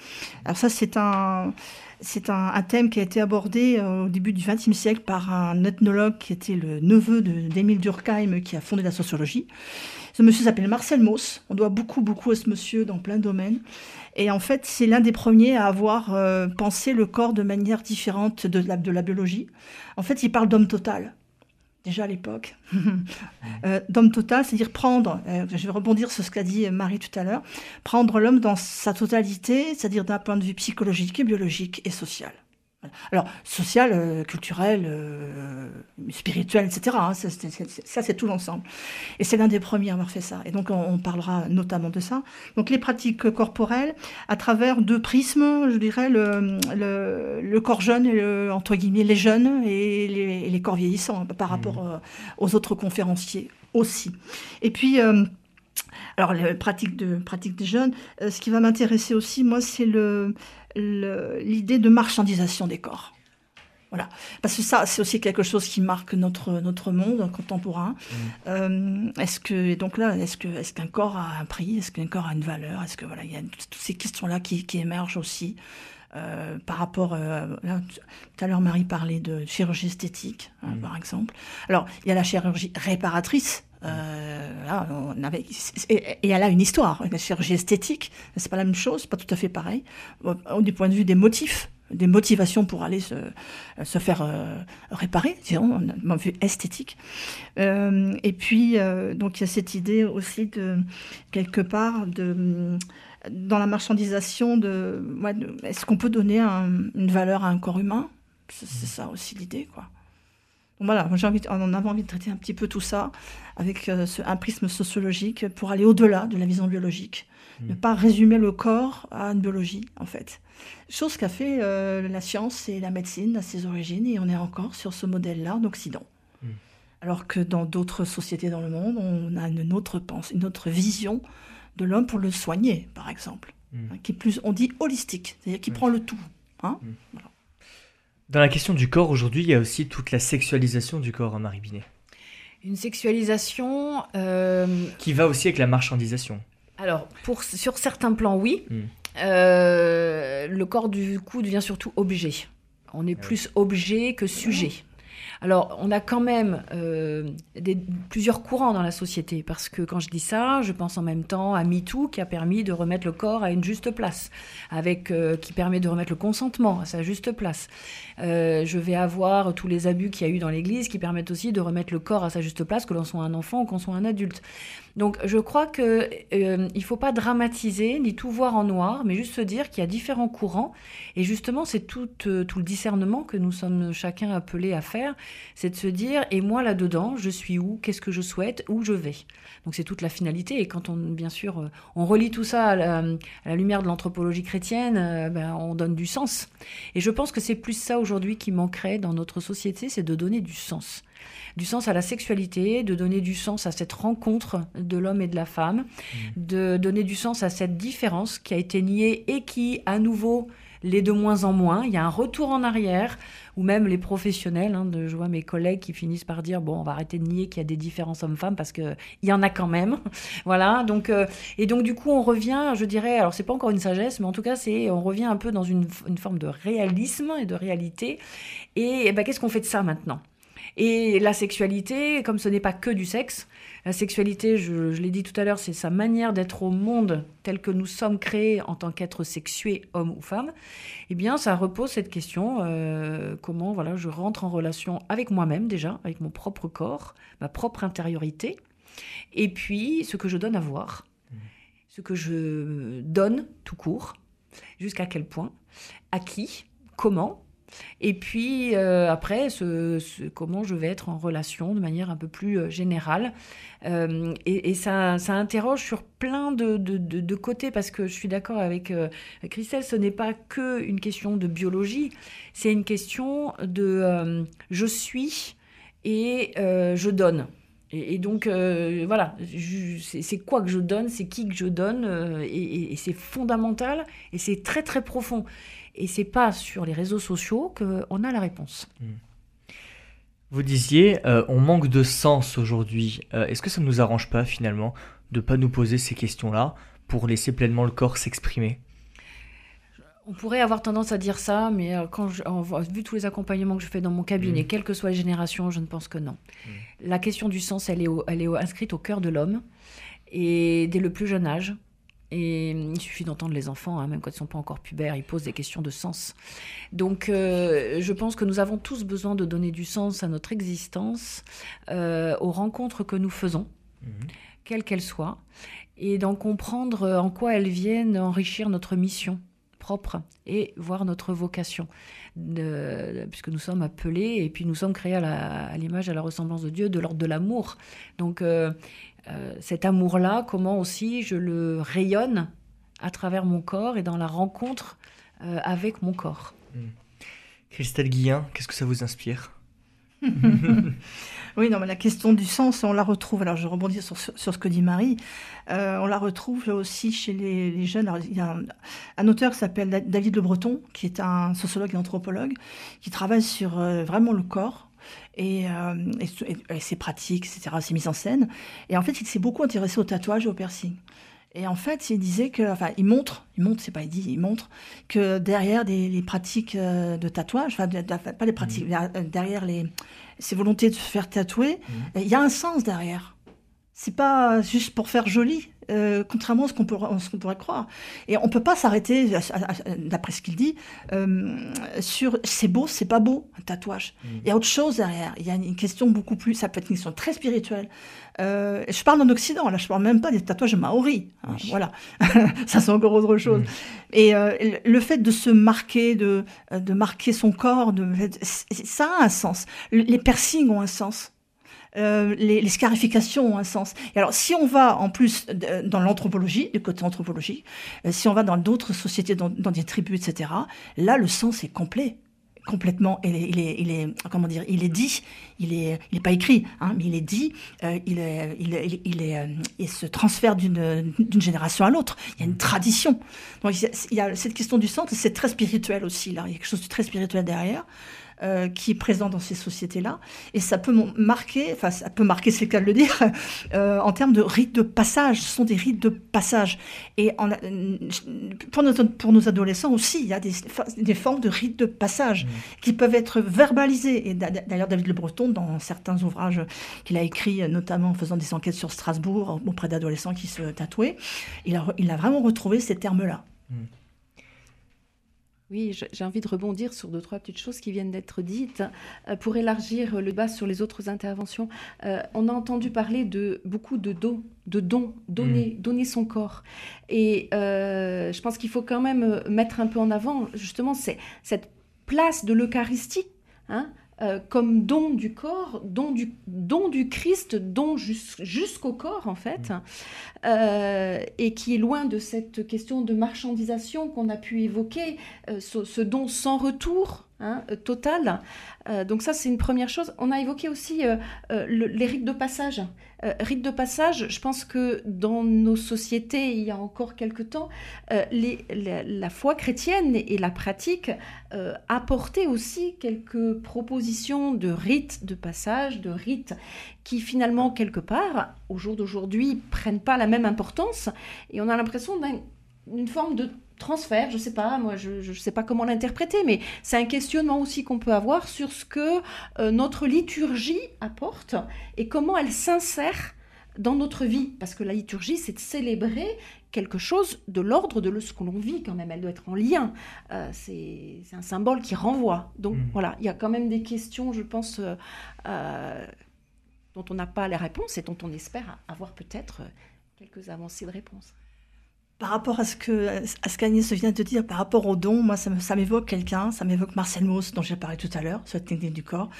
[SPEAKER 5] Alors ça c'est un, c'est un, thème qui a été abordé euh, au début du XXe siècle par un ethnologue qui était le neveu d'Émile Durkheim qui a fondé la sociologie. Ce monsieur s'appelle Marcel Mauss. On doit beaucoup, beaucoup à ce monsieur dans plein de domaines. Et en fait, c'est l'un des premiers à avoir euh, pensé le corps de manière différente de la, biologie. En fait, il parle d'homme total déjà à l'époque. euh, d'homme total, c'est-à-dire prendre, euh, je vais rebondir sur ce qu'a dit Marie tout à l'heure, prendre l'homme dans sa totalité, c'est-à-dire d'un point de vue psychologique et biologique et social. Alors, social, euh, culturel, euh, spirituel, etc. Hein, ça, c'est tout l'ensemble. Et c'est l'un des premiers à avoir fait ça. Et donc, on, parlera notamment de ça. Donc, les pratiques corporelles, à travers deux prismes, je dirais, le, le, corps jeune, et le, entre guillemets, les jeunes et les, les corps vieillissants, hein, par rapport mmh. euh, aux autres conférenciers aussi. Et puis... alors, les pratiques, de, pratiques des jeunes, ce qui va m'intéresser aussi, moi, c'est le, l'idée de marchandisation des corps. Voilà. Parce que ça, c'est aussi quelque chose qui marque notre, notre monde contemporain. Mmh. Euh, est-ce que, donc là, est-ce que, est-ce qu'un corps a un prix? Est-ce qu'un corps a une valeur? Est-ce que, voilà, il y a toutes ces questions-là qui, qui émergent aussi. Euh, par rapport, euh, tout à l'heure Marie parlait de chirurgie esthétique, hein, mmh. par exemple. Alors, il y a la chirurgie réparatrice, euh, on avait, et, elle a une histoire. La chirurgie esthétique, c'est pas la même chose, pas tout à fait pareil. Du point de vue des motifs, des motivations pour aller se, se faire euh, réparer, disons, d'un vue esthétique. Euh, et puis, donc, il y a cette idée aussi de, quelque part, de, dans la marchandisation, de, est-ce qu'on peut donner une valeur à un corps humain? C'est ça aussi l'idée, quoi voilà, j'ai envie, on avait envie de traiter un petit peu tout ça avec euh, un prisme sociologique pour aller au-delà de la vision biologique. Hmm. Ne pas résumer le corps à une biologie, en fait. Chose qu'a fait euh, la science et la médecine à ses origines, et on est encore sur ce modèle-là en Occident. Hmm. Alors que dans d'autres sociétés dans le monde, on a une autre pensée, une autre vision de l'homme pour le soigner, par exemple, hmm. hein, qui est plus, on dit holistique, c'est-à-dire qui prend le tout. Hein voilà.
[SPEAKER 2] Dans la question du corps, aujourd'hui, il y a aussi toute la sexualisation du corps, hein, Marie Binet.
[SPEAKER 4] Une sexualisation... Euh,
[SPEAKER 2] Qui va aussi avec la marchandisation.
[SPEAKER 4] Alors, pour, sur certains plans, oui. Hmm. Euh, le corps, du coup, devient surtout objet. On est ah plus objet que sujet. Alors, on a quand même euh, plusieurs courants dans la société, parce que quand je dis ça, je pense en même temps à MeToo, qui a permis de remettre le corps à une juste place, avec, euh, qui permet de remettre le consentement à sa juste place. Euh, je vais avoir tous les abus qu'il y a eu dans l'Église, qui permettent aussi de remettre le corps à sa juste place, que l'on soit un enfant ou qu'on soit un adulte. Donc je crois qu'il ne faut pas dramatiser ni tout voir en noir, mais juste se dire qu'il y a différents courants. Et justement, c'est tout, tout le discernement que nous sommes chacun appelés à faire c'est de se dire, et moi là-dedans, je suis où Qu'est-ce que je souhaite Où je vais Donc c'est toute la finalité. Et quand on, bien sûr, euh, on relie tout ça à la, lumière de l'anthropologie chrétienne, euh, ben, on donne du sens. Et je pense que c'est plus ça aujourd'hui qui manquerait dans notre société, c'est de donner du sens du sens à la sexualité, de donner du sens à cette rencontre de l'homme et de la femme, mmh. de donner du sens à cette différence qui a été niée et qui, à nouveau, l'est de moins en moins. Il y a un retour en arrière ou même les professionnels. Hein, de, je vois mes collègues qui finissent par dire bon, on va arrêter de nier qu'il y a des différences hommes-femmes parce que il y en a quand même. voilà. Donc euh, et donc du coup, on revient, je dirais, alors c'est pas encore une sagesse, mais en tout cas, c'est on revient un peu dans une, forme de réalisme et de réalité. Et, ben, qu'est-ce qu'on fait de ça maintenant? Et la sexualité, comme ce n'est pas que du sexe, la sexualité, je, l'ai dit tout à l'heure, c'est sa manière d'être au monde tel que nous sommes créés en tant qu'êtres sexués, hommes ou femmes. Eh bien, ça repose cette question euh, comment voilà, je rentre en relation avec moi-même déjà, avec mon propre corps, ma propre intériorité, et puis ce que je donne à voir, ce que je donne tout court, jusqu'à quel point, à qui, comment, et puis euh, après, comment je vais être en relation de manière un peu plus euh, générale. Euh, et, ça, ça, interroge sur plein de, de, côtés, parce que je suis d'accord avec Christelle, ce n'est pas que une question de biologie, c'est une question de je suis et je donne. Et, donc, voilà, c'est quoi que je donne, c'est qui que je donne, et c'est fondamental, et c'est très très profond. Et c'est pas sur les réseaux sociaux qu'on a la réponse. Hmm.
[SPEAKER 2] Vous disiez, euh, on manque de sens aujourd'hui. Euh, est-ce que ça ne nous arrange pas finalement de pas nous poser ces questions-là pour laisser pleinement le corps s'exprimer?
[SPEAKER 4] On pourrait avoir tendance à dire ça, mais euh, quand vu tous les accompagnements que je fais dans mon cabinet, hmm. quelles que soient les générations, je ne pense que non. Hmm. La question du sens, elle est, elle est inscrite au cœur de l'homme, et dès le plus jeune âge, et il suffit d'entendre les enfants, hein, même quand ils ne sont pas encore pubères, ils posent des questions de sens. Donc euh, je pense que nous avons tous besoin de donner du sens à notre existence, euh, aux rencontres que nous faisons, mhm. quelles qu'elles soient, et d'en comprendre en quoi elles viennent enrichir notre mission propre et voir notre vocation. puisque nous sommes appelés et puis nous sommes créés à l'image, à, à, la ressemblance de Dieu, de l'ordre de l'amour. Donc euh, euh, cet amour-là, comment aussi je le rayonne à travers mon corps et dans la rencontre euh, avec mon corps. Hmm.
[SPEAKER 2] Christelle Guillain, qu'est-ce que ça vous inspire?
[SPEAKER 5] Oui, non, mais la question du sens, on la retrouve. Alors, je rebondis sur, sur ce que dit Marie. Euh, on la retrouve aussi chez les, jeunes. il y a un, auteur qui s'appelle David Le Breton, qui est un sociologue et anthropologue, qui travaille sur vraiment le corps euh, et, ses pratiques, etc., ses mises en scène. Et en fait, il s'est beaucoup intéressé au tatouage et au piercing. Et en fait, il disait que, enfin, il montre, il montre, c'est pas il dit, il montre que derrière les pratiques euh, de tatouage, enfin, pas les pratiques, mmh. euh, derrière les, ces volontés de se faire tatouer, mmh. il y a un sens derrière. C'est pas juste pour faire joli, euh, contrairement à ce qu'on pourrait croire. Et on peut pas s'arrêter, d'après ce qu'il dit, euh, sur c'est beau, c'est pas beau, un tatouage. Mm. Il y a autre chose derrière. Il y a une question beaucoup plus, ça peut être une question très spirituelle. Euh, je parle en Occident, là, je parle même pas des tatouages maoris. Hein, voilà, ça c'est encore autre chose. Et le fait de se marquer, de, de marquer son corps, de, ça a un sens. Les piercings ont un sens. Euh, les, scarifications ont un sens. Et alors, si on va en plus dans l'anthropologie, du côté anthropologique, euh, si on va dans d'autres sociétés, dans, des tribus, etc., là, le sens est complet complètement il est, comment dire il est dit il est il est pas écrit hein, mais il est dit euh, il, est, il, est, il, est, il se transfère d'une d'une génération à l'autre il y a une tradition donc il y a cette question du sens c'est très spirituel aussi là il y a quelque chose de très spirituel derrière euh, qui est présent dans ces sociétés-là. Et ça peut marquer, enfin, ça peut marquer, c'est le cas de le dire, euh, en termes de rites de passage. Ce sont des rites de passage. Et en, pour, nos, pour nos adolescents aussi, il y a des, des formes de rites de passage mmh. qui peuvent être verbalisés. Et d'ailleurs, David Le Breton, dans certains ouvrages qu'il a écrits, notamment en faisant des enquêtes sur Strasbourg auprès d'adolescents qui se tatouaient, il a, il a vraiment retrouvé ces termes-là. Mmh.
[SPEAKER 3] Oui, j'ai envie de rebondir sur deux, trois petites choses qui viennent d'être dites. Euh, pour élargir le bas sur les autres interventions, euh, on a entendu parler de beaucoup de dons, de dons, donner, mm. donner son corps. Et euh, je pense qu'il faut quand même mettre un peu en avant justement cette place de l'Eucharistie. Hein, euh, comme don du corps, don du, don du Christ, don jusqu'au corps en fait, mm. euh, et qui est loin de cette question de marchandisation qu'on a pu évoquer, euh, ce, don sans retour, Hein, euh, total. Euh, donc ça, c'est une première chose. On a évoqué aussi euh, les rites de passage. rites de passage, je pense que dans nos sociétés, il y a encore quelque temps, la, foi chrétienne et la pratique apportaient aussi quelques propositions de rites de passage, de rites qui finalement, quelque part, au jour d'aujourd'hui, prennent pas la même importance. Et on a l'impression d'une forme de transfert, je sais pas, moi je ne sais pas comment l'interpréter, mais c'est un questionnement aussi qu'on peut avoir sur ce que euh, notre liturgie apporte et comment elle s'insère dans notre vie. Parce que la liturgie, c'est de célébrer quelque chose de l'ordre de ce que l'on vit quand même. Elle doit être en lien. Euh, c'est un symbole qui renvoie. Donc mmh. voilà, il y a quand même des questions, je pense, euh, dont on n'a pas les réponses et dont on espère avoir peut-être quelques avancées de réponses
[SPEAKER 5] par rapport à ce que à ce qu'Agnès vient de dire, par rapport au don, moi, ça, m'évoque quelqu'un, ça m'évoque Marcel Mauss, dont j'ai parlé tout à l'heure, sur la technique du corps.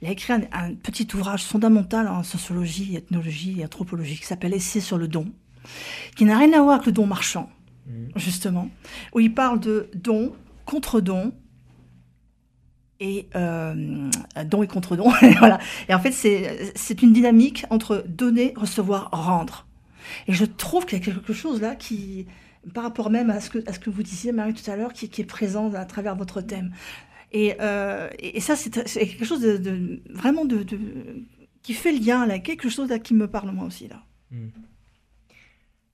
[SPEAKER 5] Il a écrit un, petit ouvrage fondamental en sociologie, ethnologie et anthropologie qui s'appelle Essai sur le don, qui n'a rien à voir avec le don marchand, mmh. justement, où il parle de don, contre-don, et euh, don et contre-don. voilà. Et en fait, c'est une dynamique entre donner, recevoir, rendre. Et je trouve qu'il y a quelque chose là qui, par rapport même à ce que, à ce que vous disiez, Marie, tout à l'heure, qui, est présent à travers votre thème. Et, euh, et ça, c'est quelque chose de, vraiment de, qui fait lien, là, quelque chose qui me parle moi aussi. là. Hmm.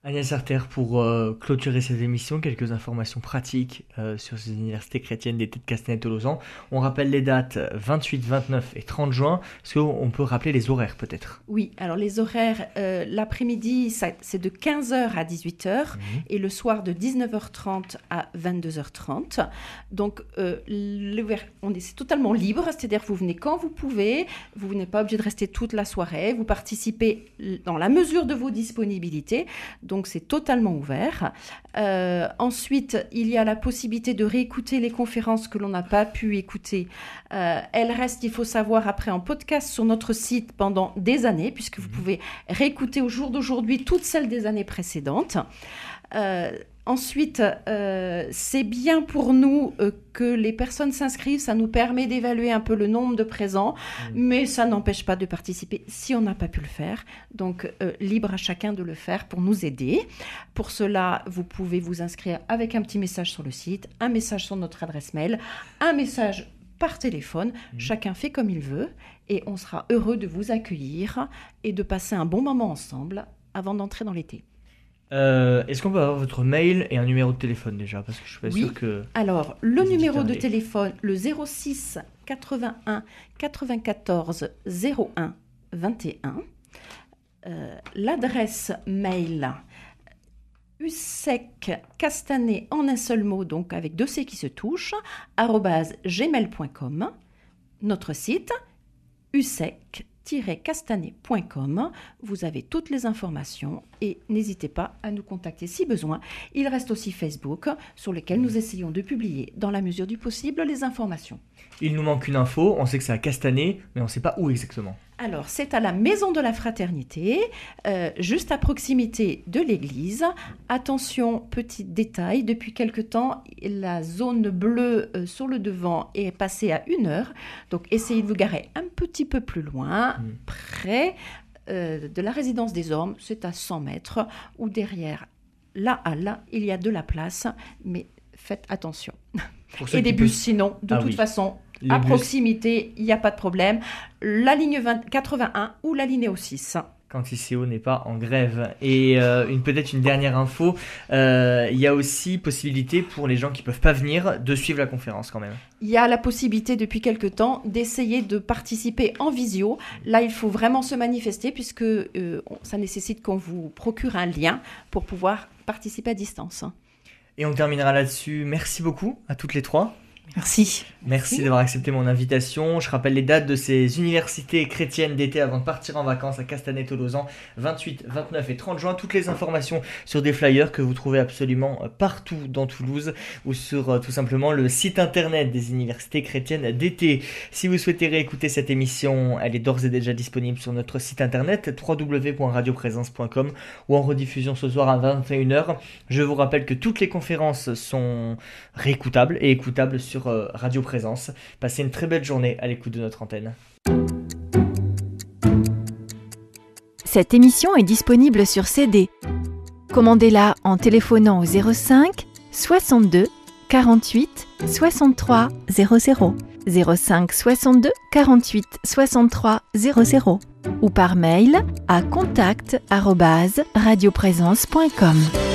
[SPEAKER 2] Agnès Arter, pour euh, clôturer cette émission, quelques informations pratiques euh, sur ces universités chrétiennes d'été de Castanet-Tolosan. On rappelle les dates 28, 29 et 30 juin. Est-ce qu'on peut rappeler les horaires peut-être?
[SPEAKER 3] Oui, alors les horaires, euh, l'après-midi, c'est de 15h à 18h mhm. et le soir de 19h30 à 22h30. Donc, on est, totalement libre, c'est-à-dire que vous venez quand vous pouvez, vous n'êtes pas obligé de rester toute la soirée, vous participez dans la mesure de vos disponibilités donc c'est totalement ouvert. Euh, ensuite, il y a la possibilité de réécouter les conférences que l'on n'a pas pu écouter. Euh, elles restent, il faut savoir, après en podcast sur notre site pendant des années, puisque vous mhm. pouvez réécouter au jour d'aujourd'hui toutes celles des années précédentes. Euh, Ensuite, euh, c'est bien pour nous euh, que les personnes s'inscrivent, ça nous permet d'évaluer un peu le nombre de présents, mmh. mais ça n'empêche pas de participer si on n'a pas pu le faire. Donc, euh, libre à chacun de le faire pour nous aider. Pour cela, vous pouvez vous inscrire avec un petit message sur le site, un message sur notre adresse mail, un message par téléphone. Mmh. Chacun fait comme il veut et on sera heureux de vous accueillir et de passer un bon moment ensemble avant d'entrer dans l'été.
[SPEAKER 2] Euh, est-ce qu'on peut avoir votre mail et un numéro de téléphone déjà? Parce que je suis pas sûr que.
[SPEAKER 3] Alors, le numéro de téléphone, le 06 81 94 01 21. L'adresse mail usec castané en un seul mot, donc avec deux C qui se touchent, gmail.com. Notre site usec castanet.com. Vous avez toutes les informations et n'hésitez pas à nous contacter si besoin. Il reste aussi Facebook sur lequel nous essayons de publier dans la mesure du possible les informations.
[SPEAKER 2] Il nous manque une info, on sait que c'est à Castanet, mais on ne sait pas où exactement.
[SPEAKER 3] Alors, c'est à la Maison de la Fraternité, euh, juste à proximité de l'église. Attention, petit détail, depuis quelque temps, la zone bleue euh, sur le devant est passée à une heure. Donc, essayez de vous garer un petit peu plus loin, mm. près euh, de la résidence des Ormes. C'est à 100 mètres, ou derrière la halle, il y a de la place, mais faites attention. Et des bus, sinon, de ah toute façon, à proximité, il n'y a pas de problème. La ligne 20, 81 ou la ligne 6
[SPEAKER 2] quand ICO n'est pas en grève. Et euh, une peut-être une dernière info, euh, il y a aussi possibilité pour les gens qui peuvent pas venir de suivre la conférence quand même.
[SPEAKER 3] Il y a la possibilité depuis quelque temps d'essayer de participer en visio. Là, il faut vraiment se manifester puisque euh, ça nécessite qu'on vous procure un lien pour pouvoir participer à distance.
[SPEAKER 2] Et on terminera là-dessus. Merci beaucoup à toutes les trois.
[SPEAKER 5] Merci.
[SPEAKER 2] Merci d'avoir accepté mon invitation. Je rappelle les dates de ces universités chrétiennes d'été avant de partir en vacances à Castanet-Tolosan, 28, 29 et 30 juin. Toutes les informations sur des flyers que vous trouvez absolument euh, partout dans Toulouse ou sur euh, tout simplement le site internet des universités chrétiennes d'été. Si vous souhaitez réécouter cette émission, elle est d'ores et déjà disponible sur notre site internet www.radioprésence.com ou en rediffusion ce soir à 21h. Je vous rappelle que toutes les conférences sont réécoutables et écoutables sur euh, Radio Présence. Passez une très belle journée à l'écoute de notre antenne.
[SPEAKER 6] Cette émission est disponible sur CD. Commandez-la en téléphonant au 05 62 48 63 00 05 62 48 63 00 ou par mail à contact@radioprésence.com.